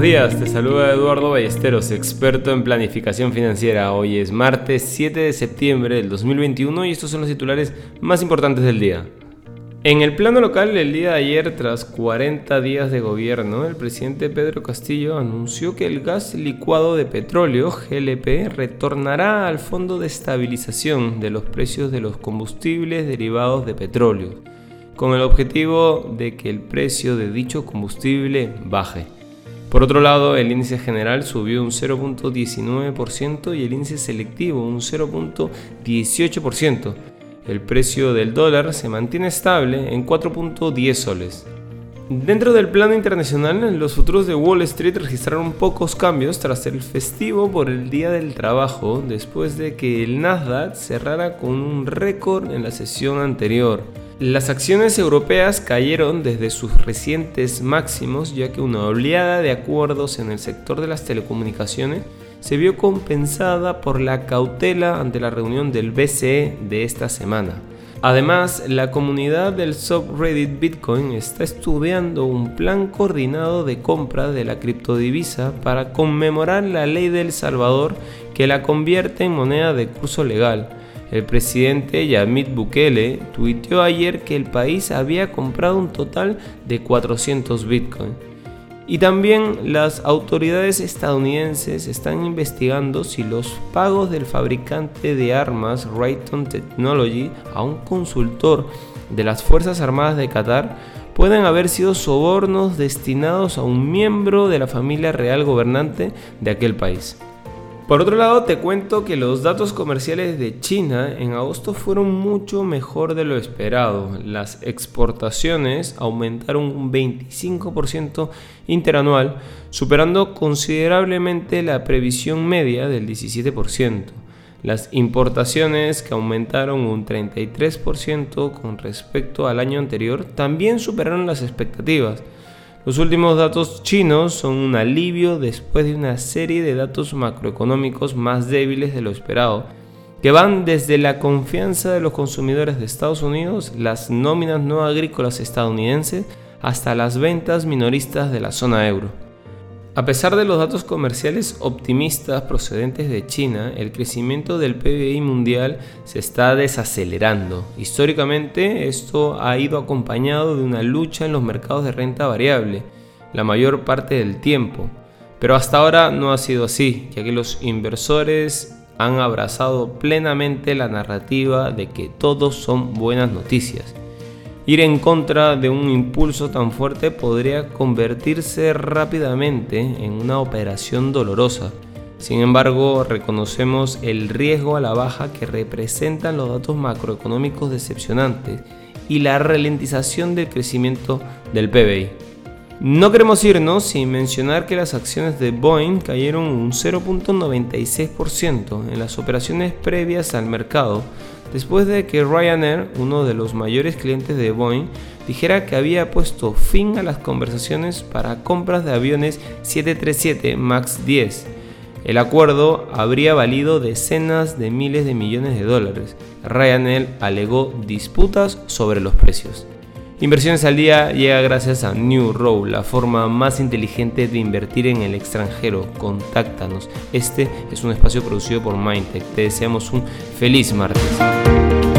buenos días, te saluda Eduardo Ballesteros, experto en planificación financiera. Hoy es martes 7 de septiembre del 2021 y estos son los titulares más importantes del día. En el plano local, el día de ayer, tras 40 días de gobierno, el presidente Pedro Castillo anunció que el gas licuado de petróleo, GLP, retornará al Fondo de Estabilización de los Precios de los Combustibles Derivados de Petróleo, con el objetivo de que el precio de dicho combustible baje. Por otro lado, el índice general subió un 0.19% y el índice selectivo un 0.18%. El precio del dólar se mantiene estable en 4.10 soles. Dentro del plano internacional, los futuros de Wall Street registraron pocos cambios tras el festivo por el Día del Trabajo, después de que el Nasdaq cerrara con un récord en la sesión anterior. Las acciones europeas cayeron desde sus recientes máximos, ya que una oleada de acuerdos en el sector de las telecomunicaciones se vio compensada por la cautela ante la reunión del BCE de esta semana. Además, la comunidad del subreddit Bitcoin está estudiando un plan coordinado de compra de la criptodivisa para conmemorar la ley del Salvador que la convierte en moneda de curso legal. El presidente Yamit Bukele tuiteó ayer que el país había comprado un total de 400 Bitcoin. Y también las autoridades estadounidenses están investigando si los pagos del fabricante de armas Raytheon Technology a un consultor de las Fuerzas Armadas de Qatar pueden haber sido sobornos destinados a un miembro de la familia real gobernante de aquel país. Por otro lado, te cuento que los datos comerciales de China en agosto fueron mucho mejor de lo esperado. Las exportaciones aumentaron un 25% interanual, superando considerablemente la previsión media del 17%. Las importaciones, que aumentaron un 33% con respecto al año anterior, también superaron las expectativas. Los últimos datos chinos son un alivio después de una serie de datos macroeconómicos más débiles de lo esperado, que van desde la confianza de los consumidores de Estados Unidos, las nóminas no agrícolas estadounidenses, hasta las ventas minoristas de la zona euro. A pesar de los datos comerciales optimistas procedentes de China, el crecimiento del PBI mundial se está desacelerando. Históricamente esto ha ido acompañado de una lucha en los mercados de renta variable, la mayor parte del tiempo. Pero hasta ahora no ha sido así, ya que los inversores han abrazado plenamente la narrativa de que todos son buenas noticias. Ir en contra de un impulso tan fuerte podría convertirse rápidamente en una operación dolorosa. Sin embargo, reconocemos el riesgo a la baja que representan los datos macroeconómicos decepcionantes y la ralentización del crecimiento del PBI. No queremos irnos sin mencionar que las acciones de Boeing cayeron un 0.96% en las operaciones previas al mercado, después de que Ryanair, uno de los mayores clientes de Boeing, dijera que había puesto fin a las conversaciones para compras de aviones 737 MAX 10. El acuerdo habría valido decenas de miles de millones de dólares. Ryanair alegó disputas sobre los precios. Inversiones al día llega gracias a New Row, la forma más inteligente de invertir en el extranjero. Contáctanos. Este es un espacio producido por Mindtech. Te deseamos un feliz martes.